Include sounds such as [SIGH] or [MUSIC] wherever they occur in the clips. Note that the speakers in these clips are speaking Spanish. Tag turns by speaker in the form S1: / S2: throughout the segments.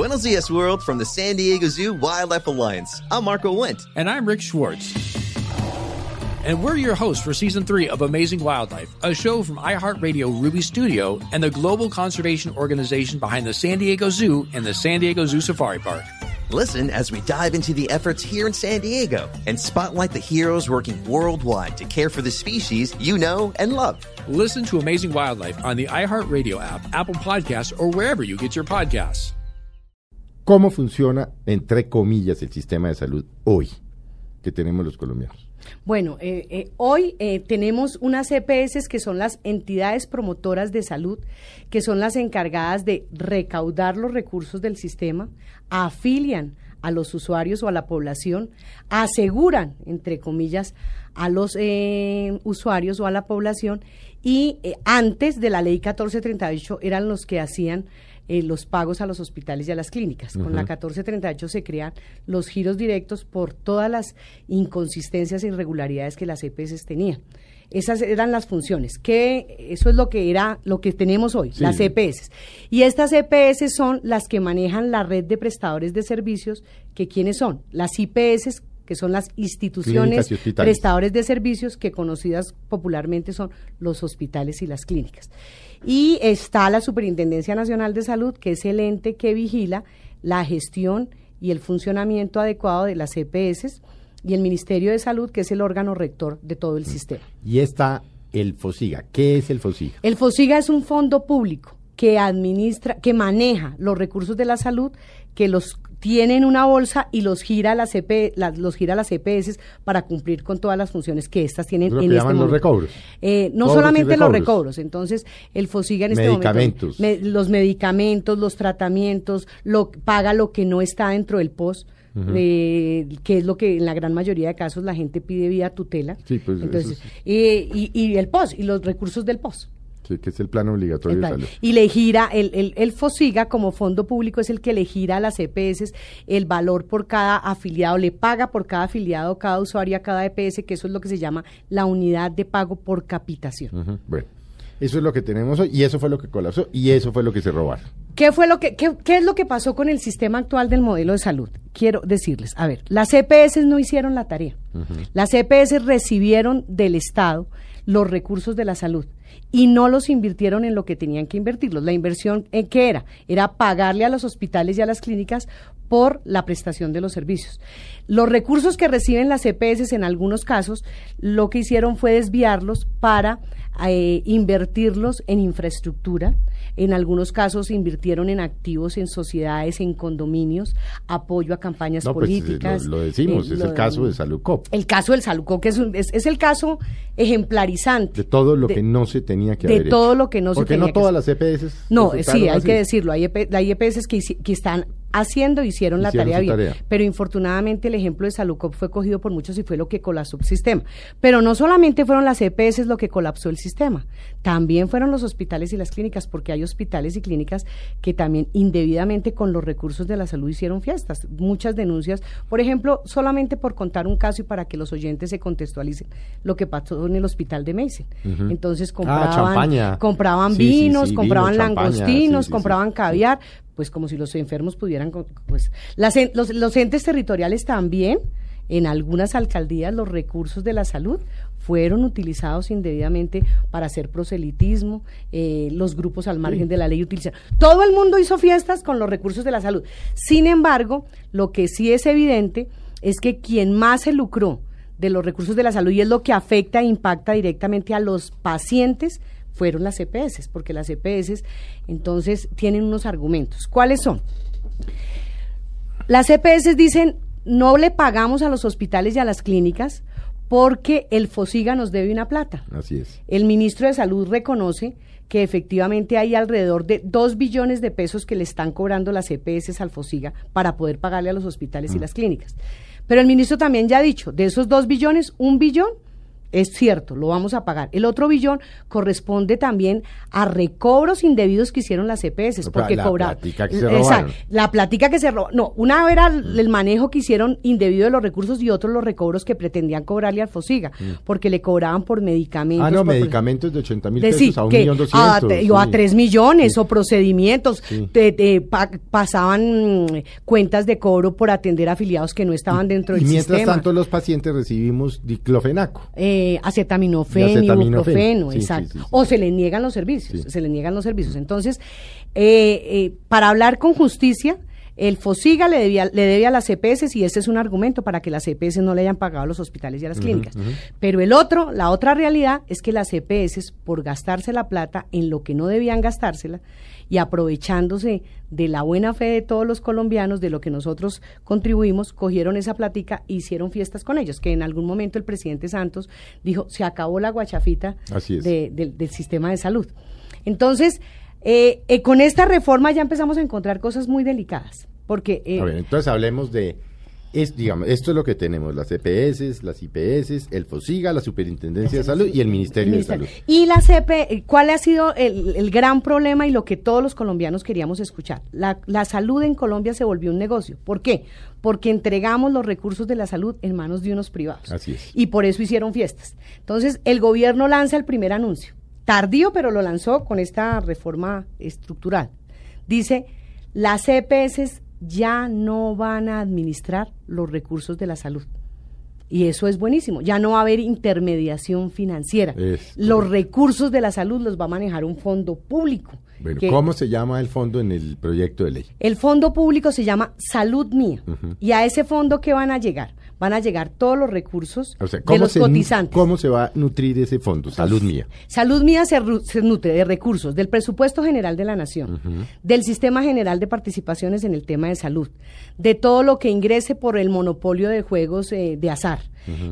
S1: Buenos dias, world, from the San Diego Zoo Wildlife Alliance. I'm Marco Wendt.
S2: And I'm Rick Schwartz. And we're your hosts for season three of Amazing Wildlife, a show from iHeartRadio Ruby Studio and the global conservation organization behind the San Diego Zoo and the San Diego Zoo Safari Park.
S1: Listen as we dive into the efforts here in San Diego and spotlight the heroes working worldwide to care for the species you know and love.
S2: Listen to Amazing Wildlife on the iHeartRadio app, Apple Podcasts, or wherever you get your podcasts.
S3: ¿Cómo funciona, entre comillas, el sistema de salud hoy que tenemos los colombianos?
S4: Bueno, eh, eh, hoy eh, tenemos unas EPS que son las entidades promotoras de salud, que son las encargadas de recaudar los recursos del sistema, afilian a los usuarios o a la población, aseguran, entre comillas, a los usuarios o a la población y antes de la ley 1438 eran los que hacían eh, los pagos a los hospitales y a las clínicas. Con la 1438 se crean los giros directos por todas las inconsistencias e irregularidades que las EPS tenían. Esas eran las funciones, que eso es lo que era lo que tenemos hoy, las EPS. Y estas EPS son las que manejan la red de prestadores de servicios, que quiénes son? Las IPS que son las instituciones prestadores de servicios que conocidas popularmente son los hospitales y las clínicas. Y está la Superintendencia Nacional de Salud, que es el ente que vigila la gestión y el funcionamiento adecuado de las EPS, y el Ministerio de Salud, que es el órgano rector de todo el sistema.
S3: Y está el FOSIGA. ¿Qué es el FOSIGA?
S4: El FOSIGA es un fondo público que administra, que maneja los recursos de la salud, que los tienen una bolsa y los gira las EP, los gira las EPS para cumplir con todas las funciones que estas tienen
S3: en este momento. los recobros.
S4: Eh, no solamente los recobros, entonces el FOSIGA en este momento los medicamentos, los tratamientos, lo paga lo que no está dentro del POS. que es lo que en la gran mayoría de casos la gente pide vía tutela.
S3: Sí, pues
S4: Entonces, y, y, el POS, y los recursos del POS
S3: que es el plan obligatorio de salud.
S4: Y le gira, el, el, el, FOSIGA como fondo público es el que le gira a las EPS el valor por cada afiliado, le paga por cada afiliado, cada usuario, a cada EPS, que eso es lo que se llama la unidad de pago por capitación.
S3: Bueno, eso es lo que tenemos hoy y eso fue lo que colapsó y eso fue lo que se robaron.
S4: ¿Qué fue lo que qué, qué es lo que pasó con el sistema actual del modelo de salud? Quiero decirles, a ver, las EPS no hicieron la tarea. Las EPS recibieron del Estado los recursos de la salud y no los invirtieron en lo que tenían que invertirlos. La inversión, ¿en qué era? Era pagarle a los hospitales y a las clínicas por la prestación de los servicios. Los recursos que reciben las EPS en algunos casos, lo que hicieron fue desviarlos para eh, invertirlos en infraestructura. En algunos casos invirtieron en activos, en sociedades, en condominios, apoyo a campañas pues, políticas.
S3: lo, decimos, eh, es el caso de Salucop.
S4: El caso del Salucop, que es, es, el caso ejemplarizante.
S3: De todo lo que no se tenía que hacer.
S4: De todo lo que no
S3: se
S4: tenía
S3: Porque no todas las EPS.
S4: No, sí, hay que decirlo. Hay, EPS e que, que están haciendo, hicieron, la tarea bien. Pero infortunadamente el ejemplo de Salucop fue cogido por muchos y fue lo que colapsó el sistema. Pero no solamente fueron las EPS lo que colapsó el sistema, también fueron los hospitales y las clínicas, porque hay hospitales y clínicas que también indebidamente con los recursos de la salud hicieron fiestas. Muchas denuncias, por ejemplo, solamente por contar un caso y para que los oyentes se contextualicen, lo que pasó en el hospital de Mason. Entonces
S3: ah,
S4: compraban, compraban vinos, compraban langostinos, compraban caviar pues como si los enfermos pudieran, pues las, los, los entes territoriales también, en algunas alcaldías los recursos de la salud fueron utilizados indebidamente para hacer proselitismo, eh, los grupos al margen de la ley utilizaron. Todo el mundo hizo fiestas con los recursos de la salud. Sin embargo, lo que sí es evidente es que quien más se lucró de los recursos de la salud y es lo que afecta e impacta directamente a los pacientes fueron las EPS, porque las EPS entonces tienen unos argumentos. ¿Cuáles son? Las EPS dicen, no le pagamos a los hospitales y a las clínicas porque el FOSIGA nos debe una plata.
S3: Así es.
S4: El ministro de Salud reconoce que efectivamente hay alrededor de dos billones de pesos que le están cobrando las EPS al FOSIGA para poder pagarle a los hospitales y mm. las clínicas. Pero el ministro también ya ha dicho, de esos dos billones, un billón Es cierto, lo vamos a pagar. El otro billón corresponde también a recobros indebidos que hicieron las EPS, porque
S3: la
S4: cobraron.
S3: platica que se
S4: Exacto,
S3: robaron.
S4: la platica que se robó. No, una era el manejo que hicieron indebido de los recursos y otros los recobros que pretendían cobrarle al Fosiga, porque le cobraban por medicamentos.
S3: Ah, no,
S4: por-
S3: medicamentos de 80 mil
S4: decir
S3: pesos a un millón
S4: a,
S3: doscientos.
S4: a
S3: sí.
S4: 3 millones
S3: Sí.
S4: o procedimientos,
S3: Sí.
S4: te- te pa- pasaban mm, cuentas de cobro por atender afiliados que no estaban dentro
S3: Y
S4: del
S3: mientras
S4: sistema.
S3: tanto los pacientes recibimos diclofenaco.
S4: eh, acetaminofén,
S3: Y acetaminofén,
S4: ibuprofeno,
S3: sí,
S4: exacto.
S3: sí, sí.
S4: O se les niegan los servicios, se les niegan los servicios. Entonces, eh, eh, para hablar con justicia, el FOSIGA le, debía, le debe a las EPS y ese es un argumento para que las EPS no le hayan pagado a los hospitales y a las clínicas. Pero el otro, la otra realidad es que las EPS, por gastarse la plata en lo que no debían gastársela y aprovechándose de la buena fe de todos los colombianos, de lo que nosotros contribuimos, cogieron esa platica e hicieron fiestas con ellos, que en algún momento el presidente Santos dijo, se acabó la guachafita
S3: Así
S4: de- del sistema de salud. Entonces, eh, eh, con esta reforma ya empezamos a encontrar cosas muy delicadas, porque... eh,
S3: A ver, entonces hablemos de, es, digamos, esto es lo que tenemos, las EPS, las IPS, el FOSIGA, la Superintendencia de Salud y el Ministerio, de. Salud.
S4: Y la CP, eh, ¿cuál ha sido el, el gran problema y lo que todos los colombianos queríamos escuchar? La, la salud en Colombia se volvió un negocio. ¿Por qué? Porque entregamos los recursos de la salud en manos de unos privados.
S3: Así es.
S4: Y por eso hicieron fiestas. Entonces, el gobierno lanza el primer anuncio. Tardío, pero lo lanzó con esta reforma estructural. Dice, las EPS ya no van a administrar los recursos de la salud. Y eso es buenísimo. Ya no va a haber intermediación financiera.
S3: Es
S4: los
S3: correcto.
S4: recursos de la salud los va a manejar un fondo público.
S3: Bueno,
S4: que-
S3: ¿cómo se llama el fondo en el proyecto de ley?
S4: el fondo público se llama Salud Mía. Y a ese fondo, ¿qué van a llegar? Van a llegar todos los recursos
S3: O sea,
S4: de
S3: ¿cómo
S4: los
S3: se,
S4: cotizantes.
S3: ¿cómo se va a nutrir ese fondo? Salud mía.
S4: Salud Mía se, nutre de recursos del presupuesto general de la Nación, del Sistema General de Participaciones en el tema de salud, de todo lo que ingrese por el monopolio de juegos eh, de azar.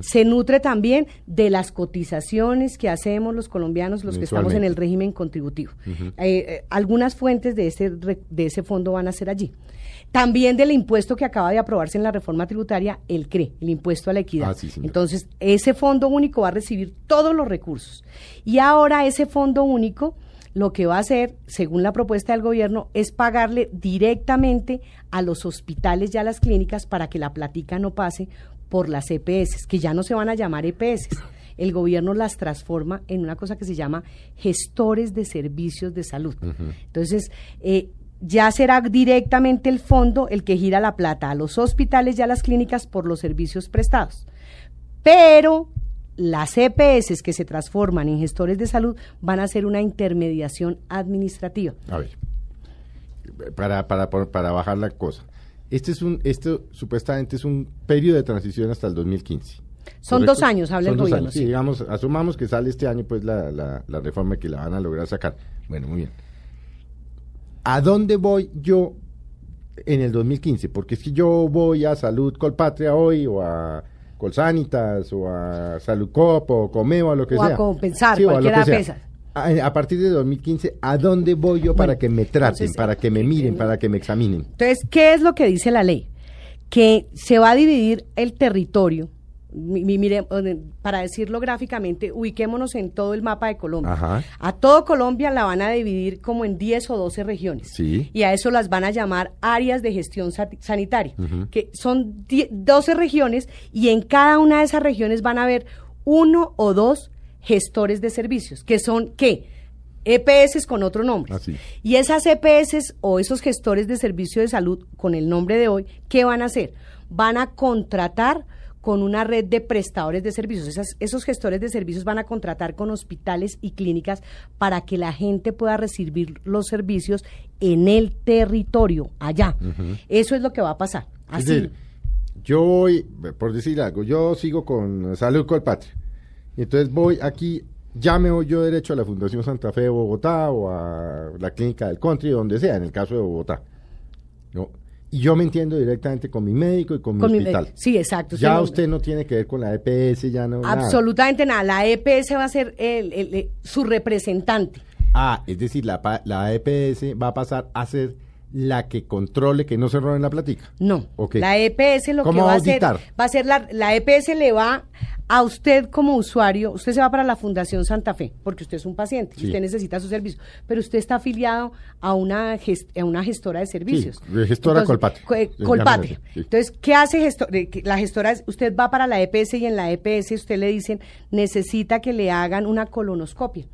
S4: Se nutre también de las cotizaciones que hacemos los colombianos, los que estamos en el régimen contributivo. Eh, eh, algunas fuentes de ese, de ese fondo van a ser allí. También del impuesto que acaba de aprobarse en la reforma tributaria, el CRE, el impuesto a la equidad.
S3: Ah, sí.
S4: Entonces, ese fondo único va a recibir todos los recursos. Y ahora ese fondo único lo que va a hacer, según la propuesta del gobierno, es pagarle directamente a los hospitales y a las clínicas para que la platica no pase por las EPS, que ya no se van a llamar EPS. [LAUGHS] El gobierno las transforma en una cosa que se llama gestores de servicios de salud. Entonces, eh, ya será directamente el fondo el que gira la plata a los hospitales y a las clínicas por los servicios prestados. Pero las EPS que se transforman en gestores de salud van a hacer una intermediación administrativa.
S3: A ver, para, para, para, bajar la cosa. Este es un, esto supuestamente es un periodo de transición hasta el 2015.
S4: Son
S3: ¿correcto?
S4: dos años, habla
S3: Son
S4: el
S3: dos
S4: gobierno,
S3: años, sí,
S4: sí.
S3: digamos, asumamos que sale este año pues la, la, la reforma que la van a lograr sacar. Bueno, muy bien. ¿A dónde voy yo en el 2015? Porque si yo voy a Salud Colpatria hoy o a Colsanitas o a Salud Cop o Comeo o lo que
S4: O a
S3: sea.
S4: Compensar,
S3: o a lo
S4: cualquiera
S3: que sea. A, a partir de 2015, ¿a dónde voy yo para que me traten,
S4: entonces,
S3: para que me miren, para que me examinen?
S4: Entonces, ¿qué es lo que dice la ley? Que se va a dividir el territorio. Mire, para decirlo gráficamente, ubiquémonos en todo el mapa de Colombia.
S3: Ajá.
S4: A todo Colombia la van a dividir como en 10 o 12 regiones.
S3: Sí.
S4: Y a eso las van a llamar áreas de gestión sanitaria, que son 10 12 regiones y en cada una de esas regiones van a haber uno o dos gestores de servicios, que son, ¿qué? EPS con otro nombre.
S3: Así.
S4: Y esas EPS o esos gestores de servicio de salud con el nombre de hoy, ¿qué van a hacer? Van a contratar con una red de prestadores de servicios. Esas- esos gestores de servicios van a contratar con hospitales y clínicas para que la gente pueda recibir los servicios en el territorio, allá. Eso es lo que va a pasar.
S3: Es
S4: Así.
S3: decir, yo voy, por decir algo, yo sigo con Salud Colpatria. Y entonces voy aquí, ya me voy yo derecho a la Fundación Santa Fe de Bogotá o a la Clínica del Country, donde sea, en el caso de Bogotá. ¿no? Y yo me entiendo directamente con mi médico y con mi
S4: Con mi-
S3: hospital.
S4: sí, exacto.
S3: Ya usted no tiene que ver con la EPS, ya no.
S4: Absolutamente nada. La EPS va a ser el- el- el- su representante.
S3: Ah, es decir, la, la EPS va a pasar a ser la que controle que no se roben la platica.
S4: No. La EPS lo que
S3: ¿Cómo
S4: va a
S3: auditar?
S4: hacer, va a ser la, la EPS le va a usted como usuario, usted se va para la Fundación Santa Fe, porque usted es un paciente y usted necesita su servicio, pero usted está afiliado a una, gest- a una gestora de servicios.
S3: gestora Colpatria.
S4: co- eh, Colpatria.
S3: sí.
S4: Entonces, ¿qué hace gesto- que la gestora? es- Usted va para la EPS y en la EPS usted le dicen, necesita que le hagan una colonoscopia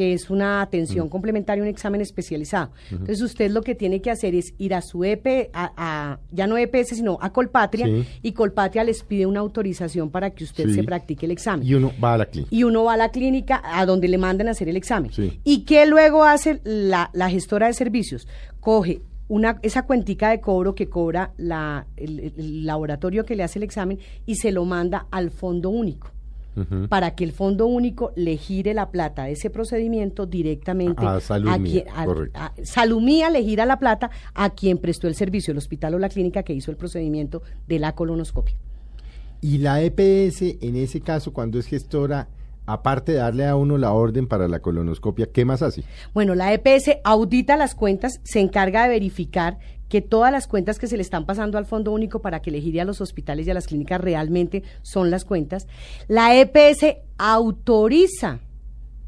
S4: que es una atención
S3: Mm.
S4: complementaria, un examen especializado. Entonces usted lo que tiene que hacer es ir a su EP, a, a- ya no EPS, sino a Colpatria,
S3: Sí.
S4: y Colpatria les pide una autorización para que usted
S3: Sí.
S4: se practique el examen
S3: Y uno va a la clínica.
S4: y uno va a la clínica a donde le mandan a hacer el examen.
S3: Sí.
S4: ¿Y qué luego hace la, la gestora de servicios? Coge una, esa cuentica de cobro que cobra la, el, el laboratorio que le hace el examen y se lo manda al fondo único. Para que el fondo único le gire la plata de ese procedimiento directamente
S3: A Salud Mía,
S4: quien- a-
S3: correcto.
S4: a- Salumía le gira la plata a quien prestó el servicio, el hospital o la clínica que hizo el procedimiento de la colonoscopia.
S3: Y la EPS, en ese caso, cuando es gestora, aparte de darle a uno la orden para la colonoscopia, ¿qué más hace?
S4: Bueno, la EPS audita las cuentas, se encarga de verificar que todas las cuentas que se le están pasando al Fondo Único para que le gire a los hospitales y a las clínicas realmente son las cuentas. La EPS autoriza,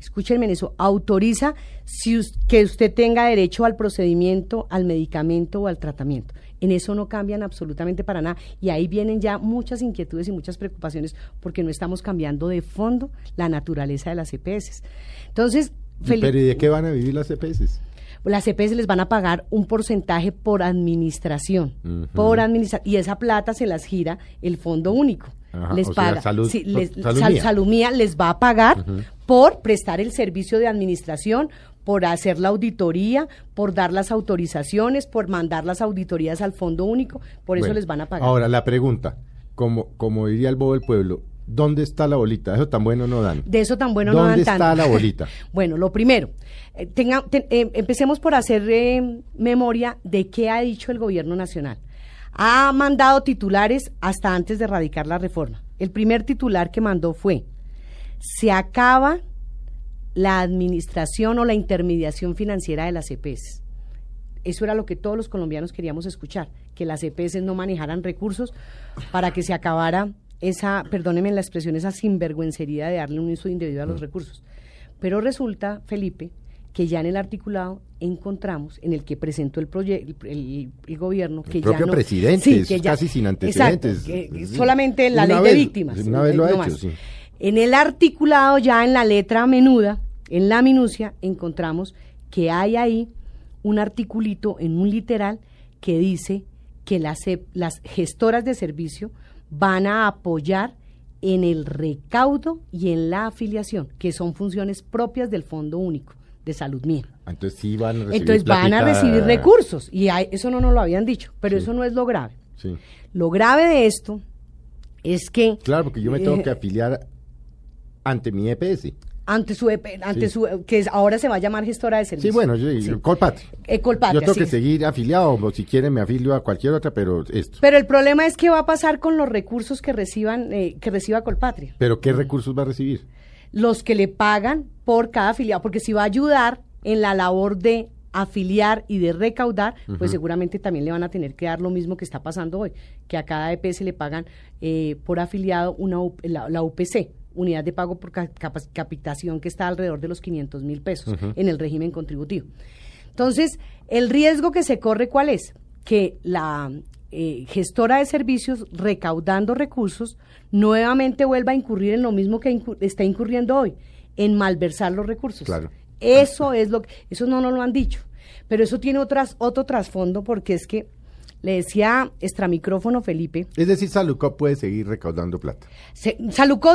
S4: escúchenme en eso, autoriza si que usted tenga derecho al procedimiento, al medicamento o al tratamiento. En eso no cambian absolutamente para nada. Y ahí vienen ya muchas inquietudes y muchas preocupaciones porque no estamos cambiando de fondo la naturaleza de las EPS. Entonces, Felipe-
S3: Pero ¿y de qué van a vivir las EPS?
S4: Las EPS les van a pagar un porcentaje por administración, por administra y esa plata se las gira el Fondo Único.
S3: Ajá,
S4: les
S3: sea,
S4: paga,
S3: salud-
S4: sí, les- Sal-. Salumía va a pagar por prestar el servicio de administración, por hacer la auditoría, por dar las autorizaciones, por mandar las auditorías al Fondo Único, por eso les van a pagar.
S3: Ahora, la pregunta, como, como diría el bobo del pueblo, ¿dónde está la bolita? Eso tan bueno no dan.
S4: De eso tan bueno no
S3: ¿Dónde
S4: dan
S3: está
S4: tanto.
S3: la bolita? [LAUGHS]
S4: bueno, lo primero, eh, tenga- eh, empecemos por hacer eh, memoria de qué ha dicho el gobierno nacional. Ha mandado titulares hasta antes de radicar la reforma. El primer titular que mandó fue, se acaba la administración o la intermediación financiera de las EPS. Eso era lo que todos los colombianos queríamos escuchar, que las EPS no manejaran recursos para que se acabara esa, perdónenme la expresión, esa sinvergüencería de darle un uso indebido a
S3: Mm.
S4: los recursos. Pero resulta, Felipe, que ya en el articulado encontramos, en el que presentó el, el, el- el gobierno, que
S3: propio
S4: ya no...
S3: presidente,
S4: que
S3: casi sin antecedentes.
S4: Exacto, que
S3: Sí.
S4: solamente la
S3: Una
S4: ley
S3: vez-
S4: de víctimas.
S3: una vez lo ha hecho, sí.
S4: En el articulado, ya en la letra menuda, en la minucia, encontramos que hay ahí un articulito en un literal que dice que las, las gestoras de servicio van a apoyar en el recaudo y en la afiliación, que son funciones propias del Fondo Único de Salud Mía.
S3: Entonces sí van a recibir
S4: Entonces van a recibir recursos y hay- eso no nos lo habían dicho, pero
S3: Sí.
S4: eso no es lo grave.
S3: Sí.
S4: Lo grave de esto es que
S3: Claro, porque yo me tengo
S4: Eh,
S3: que afiliar ante mi EPS.
S4: Ante su EP ante
S3: Sí.
S4: su que es- ahora se va a llamar gestora de
S3: Sí,
S4: servicios.
S3: bueno, yo, yo- Colpatria.
S4: Eh, Colpatria,
S3: Yo tengo
S4: sí.
S3: que seguir afiliado, o si quieren me afilio a cualquier otra, pero esto.
S4: Pero el problema es qué va a pasar con los recursos que reciban eh, que reciba Colpatria.
S3: ¿Pero qué recursos va a recibir?
S4: Los que le pagan por cada afiliado, porque si va a ayudar en la labor de afiliar y de recaudar, pues seguramente también le van a tener que dar lo mismo que está pasando hoy, que a cada EPS le pagan eh, por afiliado una U- la, la UPC, unidad de pago por capitación que está alrededor de los 500 mil pesos en el régimen contributivo. Entonces, el riesgo que se corre, ¿cuál es? Que la eh, gestora de servicios, recaudando recursos, nuevamente vuelva a incurrir en lo mismo que incur- está incurriendo hoy, en malversar los recursos.
S3: Claro.
S4: Eso es lo que, eso no nos lo han dicho, pero eso tiene otras, otro trasfondo porque es que le decía extramicrófono Felipe,
S3: Es decir, Salucop puede seguir recaudando plata.
S4: se-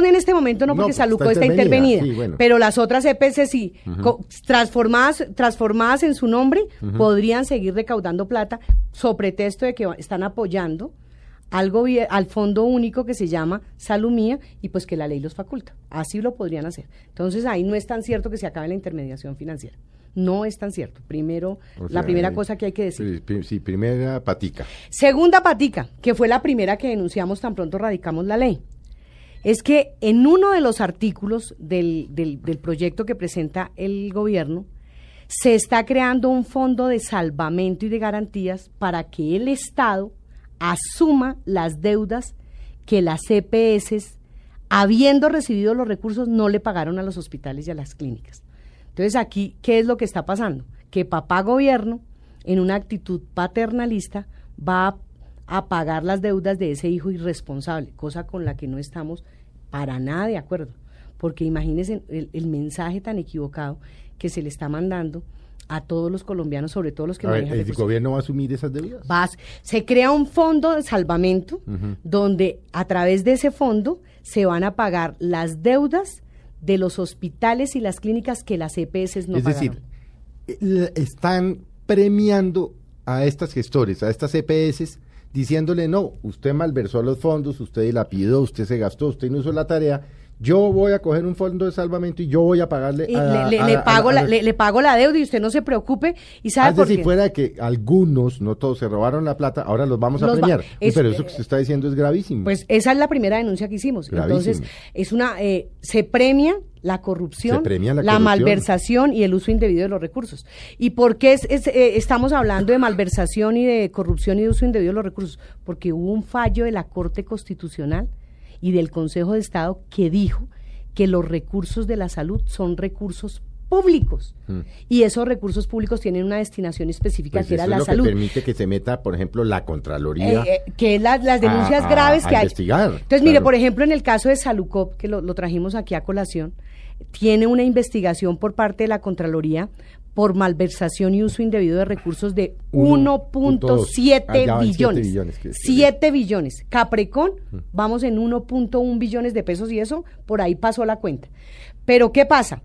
S4: en este momento no,
S3: No,
S4: porque
S3: pues,
S4: Salucón
S3: está
S4: está intervenida,
S3: intervenida, sí, bueno.
S4: pero las otras EPS sí, co- transformadas, transformadas en su nombre, podrían seguir recaudando plata, sobre pretexto de que están apoyando al, al fondo único que se llama Salumía y pues que la ley los faculta. Así lo podrían hacer. Entonces ahí no es tan cierto que se acabe la intermediación financiera. No es tan cierto. Primero,
S3: O
S4: la primera
S3: eh,
S4: cosa que hay que decir.
S3: Sí, pri- sí, primera patica.
S4: Segunda patica, que fue la primera que denunciamos tan pronto radicamos la ley, es que en uno de los artículos del, del- del proyecto que presenta el gobierno se está creando un fondo de salvamento y de garantías para que el Estado asuma las deudas que las CPS, habiendo recibido los recursos, no le pagaron a los hospitales y a las clínicas. Entonces aquí, ¿qué es lo que está pasando? Que papá gobierno, en una actitud paternalista, va a, pagar las deudas de ese hijo irresponsable, cosa con la que no estamos para nada de acuerdo. Porque imagínense el mensaje tan equivocado que se le está mandando a todos los colombianos, sobre todo los que manejan
S3: ¿El gobierno va a asumir esas deudas?
S4: se crea un fondo de salvamento donde a través de ese fondo se van a pagar las deudas de los hospitales y las clínicas que las EPS no
S3: es decir, están premiando a estas gestores, a estas EPS, diciéndole, no, usted malversó los fondos, usted la pidió, usted se gastó, usted no hizo la tarea, yo voy a coger un fondo de salvamento y yo voy a pagarle
S4: a, le, pago la, le, pago la deuda y usted no se preocupe. Y sabe
S3: por si fuera que algunos no todos se robaron la plata ahora los vamos a premiar. pero eso que usted está diciendo es gravísimo.
S4: pues esa es la primera denuncia que hicimos. Entonces es una eh, se premia la corrupción, la, malversación y el uso indebido de los recursos. ¿Y por qué eh, estamos hablando de malversación y de corrupción y de uso indebido de los recursos? Porque hubo un fallo de la Corte Constitucional y del Consejo de Estado que dijo que los recursos de la salud son recursos públicos hmm. y esos recursos públicos tienen una destinación específica
S3: pues
S4: que era
S3: la
S4: es lo salud. Que
S3: permite que se meta, por ejemplo, la Contraloría.
S4: Eh, eh, que es las denuncias graves que hay.
S3: Investigar,
S4: Entonces, mire, por ejemplo, en el caso de Salucop, que lo, lo trajimos aquí a colación, tiene una investigación por parte de la Contraloría por malversación y uso indebido de recursos de 1.7 ah, billones. 7 billones. Caprecon, vamos en 1.1 billones de pesos y eso, por ahí pasó la cuenta. Pero ¿qué pasa?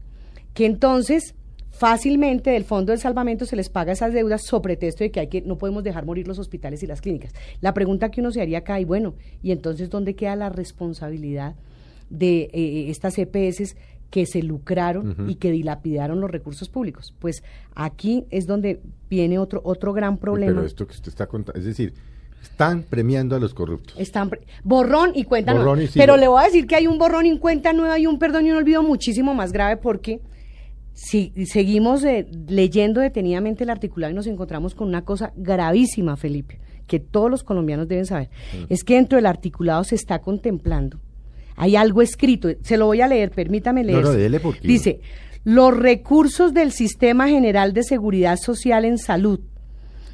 S4: Que entonces fácilmente del fondo del salvamento se les paga esas deudas sobre pretexto de que hay que no podemos dejar morir los hospitales y las clínicas. La pregunta que uno se haría acá, y bueno, ¿y entonces dónde queda la responsabilidad de eh, estas EPS que se lucraron y que dilapidaron los recursos públicos. Pues aquí es donde viene otro otro gran problema.
S3: Pero esto que usted está contando, es decir, están premiando a los corruptos.
S4: Están borrón y cuenta nueva. Pero le voy a decir que hay un borrón y cuenta nueva y un perdón y un olvido muchísimo más grave porque si seguimos eh, leyendo detenidamente el articulado y nos encontramos con una cosa gravísima, Felipe, que todos los colombianos deben saber, es que dentro del articulado se está contemplando hay algo escrito, se lo voy a leer, permítame leer. Dice, los recursos del Sistema General de Seguridad Social en Salud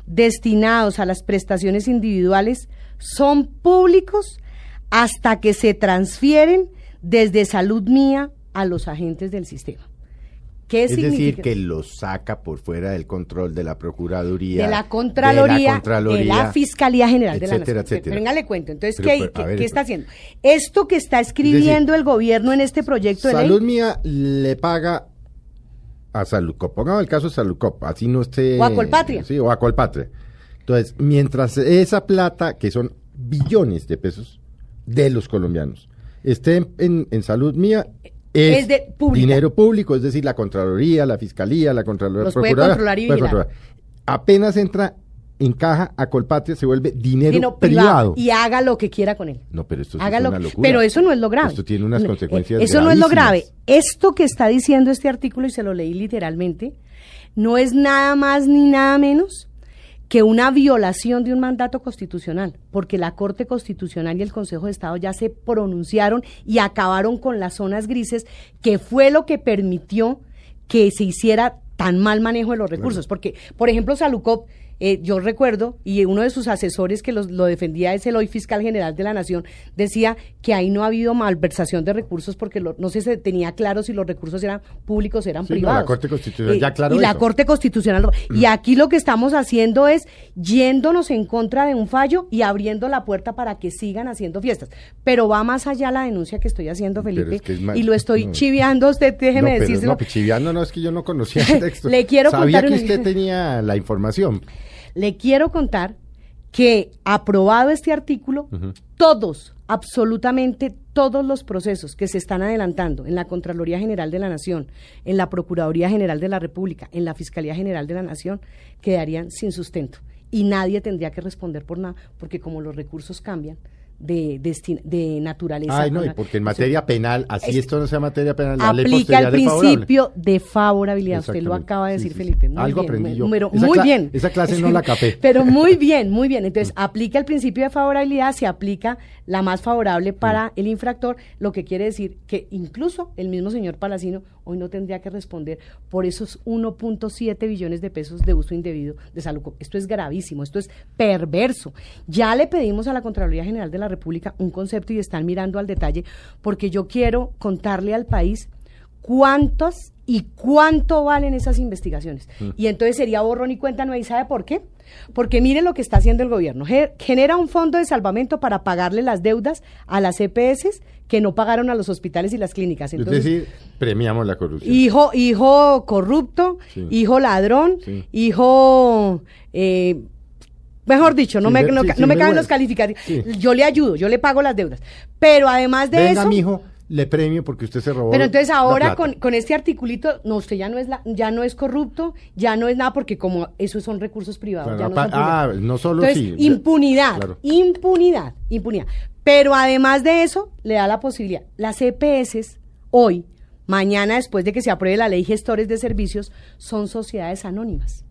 S4: destinados a las prestaciones individuales son públicos hasta que se transfieren desde salud mía a los agentes del sistema
S3: es decir, que los saca por fuera del control de la Procuraduría,
S4: de la Contraloría, de la, Fiscalía General de la Nación. Etcétera. Venga, le cuento. Entonces, ¿qué, ¿qué, está haciendo? Esto que está escribiendo el gobierno en este proyecto de
S3: Salud Mía le paga a Saludcop. Pongamos el caso de Saludcop, así no esté...
S4: O a Colpatria.
S3: Sí, o a Colpatria. Entonces, mientras esa plata, que son billones de pesos de los colombianos, esté en, en Salud Mía, es, de dinero público, es decir, la Contraloría, la Fiscalía, la Contraloría,
S4: Los puede controlar y
S3: Apenas entra en caja a Colpatria se vuelve dinero, privado,
S4: y haga lo que quiera con él.
S3: No, pero esto es una locura.
S4: Pero eso no es lo grave.
S3: Esto tiene unas consecuencias
S4: Eso no es lo grave. Esto que está diciendo este artículo y se lo leí literalmente, no es nada más ni nada menos que una violación de un mandato constitucional, porque la Corte Constitucional y el Consejo de Estado ya se pronunciaron y acabaron con las zonas grises, que fue lo que permitió que se hiciera tan mal manejo de los recursos. Porque, por ejemplo, Salucop eh, yo recuerdo, y uno de sus asesores que lo defendía es el hoy fiscal general de la Nación, decía que ahí no ha habido malversación de recursos porque no se tenía claro si los recursos eran públicos o eran privados.
S3: la Corte Constitucional ya claro.
S4: Y la Corte Constitucional. Y aquí lo que estamos haciendo es yéndonos en contra de un fallo y abriendo la puerta para que sigan haciendo fiestas. Pero va más allá la denuncia que estoy haciendo, Felipe, y lo estoy chiviando a usted, déjeme decírselo.
S3: No, chiviando no, es que yo no conocía el [LAUGHS] texto.
S4: Le quiero
S3: Sabía que usted tenía la información.
S4: Le quiero contar que aprobado este artículo, todos, absolutamente todos los procesos que se están adelantando en la Contraloría General de la Nación, en la Procuraduría General de la República, en la Fiscalía General de la Nación, quedarían sin sustento. Y nadie tendría que responder por nada, porque como los recursos cambian, de, destin- de naturaleza.
S3: Ay, no, y porque en materia penal, así
S4: Es-
S3: esto no sea materia penal, la
S4: aplica el principio de favorabilidad. Usted lo acaba de decir,
S3: sí, sí.
S4: Felipe. Muy
S3: Algo
S4: bien,
S3: aprendí
S4: muy-
S3: yo. Esa
S4: muy bien.
S3: esa clase no la capé. [LAUGHS]
S4: Pero muy [LAUGHS] bien, muy bien. Entonces, aplica el principio de favorabilidad, se aplica la más favorable para el infractor, lo que quiere decir que incluso el mismo señor Palacino hoy no tendría que responder por esos 1.7 billones de pesos de uso indebido de salud. Esto es gravísimo, esto es perverso. Ya le pedimos a la Contraloría General de la República un concepto y están mirando al detalle porque yo quiero contarle al país cuántos y cuánto valen esas investigaciones. Y entonces sería borrón y cuenta nueva. ¿Y sabe por qué? Porque mire lo que está haciendo el gobierno. Ge- Genera un fondo de salvamento para pagarle las deudas a las EPS que no pagaron a los hospitales y las clínicas. Entonces,
S3: es decir, premiamos la corrupción.
S4: hijo, hijo corrupto,
S3: Sí.
S4: hijo ladrón,
S3: Sí.
S4: hijo... eh, Mejor dicho, no me, no,
S3: sí,
S4: no me caben los calificativos. Yo le ayudo, yo le pago las deudas. Pero además de
S3: Venga,
S4: eso...
S3: mijo, le premio porque usted se robó
S4: Pero entonces ahora con, con este articulito, no, usted ya no es la, ya no es corrupto, ya no es nada, porque como esos son recursos privados, ya no son
S3: ah, no solo
S4: Entonces,
S3: sí, ya-
S4: impunidad,
S3: claro.
S4: impunidad, impunidad. Pero además de eso, le da la posibilidad. Las EPS hoy, mañana después de que se apruebe la ley gestores de servicios, son sociedades anónimas.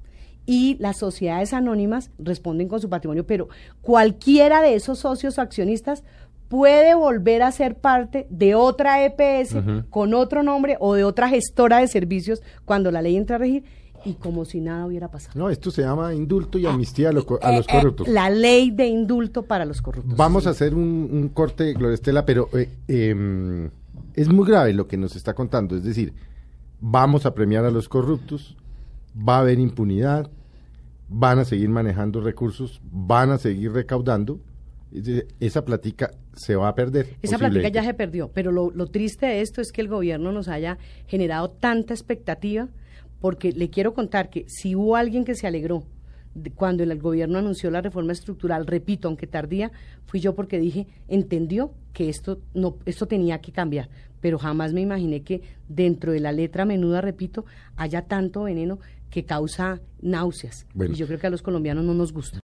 S4: Y las sociedades anónimas responden con su patrimonio, pero cualquiera de esos socios o accionistas puede volver a ser parte de otra EPS con otro nombre o de otra gestora de servicios cuando la ley entra a regir y como si nada hubiera pasado.
S3: No, esto se llama indulto y amnistía a, lo a los
S4: Eh, eh,
S3: corruptos.
S4: la ley de indulto para los corruptos.
S3: Vamos a hacer un, un corte, Gloria Estela, pero eh, em, es muy grave lo que nos está contando. Es decir, vamos a premiar a los corruptos, va a haber impunidad, van a seguir manejando recursos, van a seguir recaudando. Esa platica se va a perder.
S4: Esa plática
S3: posiblemente.
S4: ya se perdió, pero lo, lo triste de esto es que el gobierno nos haya generado tanta expectativa, porque le quiero contar que si hubo alguien que se alegró de- cuando el, gobierno anunció la reforma estructural, repito, aunque tardía, fui yo porque dije, entendió que esto no esto tenía que cambiar, pero jamás me imaginé que dentro de la letra menuda, repito, haya tanto veneno que causa náuseas.
S3: Bueno.
S4: Y yo creo que a los colombianos no nos gusta.